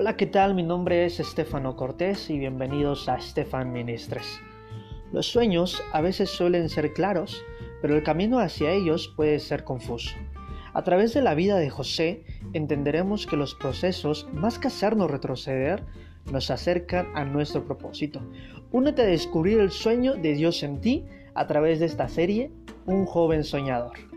Hola, ¿qué tal? Mi nombre es Estefano Cortés y bienvenidos a Estefan Ministres. Los sueños a veces suelen ser claros, pero el camino hacia ellos puede ser confuso. A través de la vida de José entenderemos que los procesos, más que hacernos retroceder, nos acercan a nuestro propósito. Únete a descubrir el sueño de Dios en ti a través de esta serie, Un joven soñador.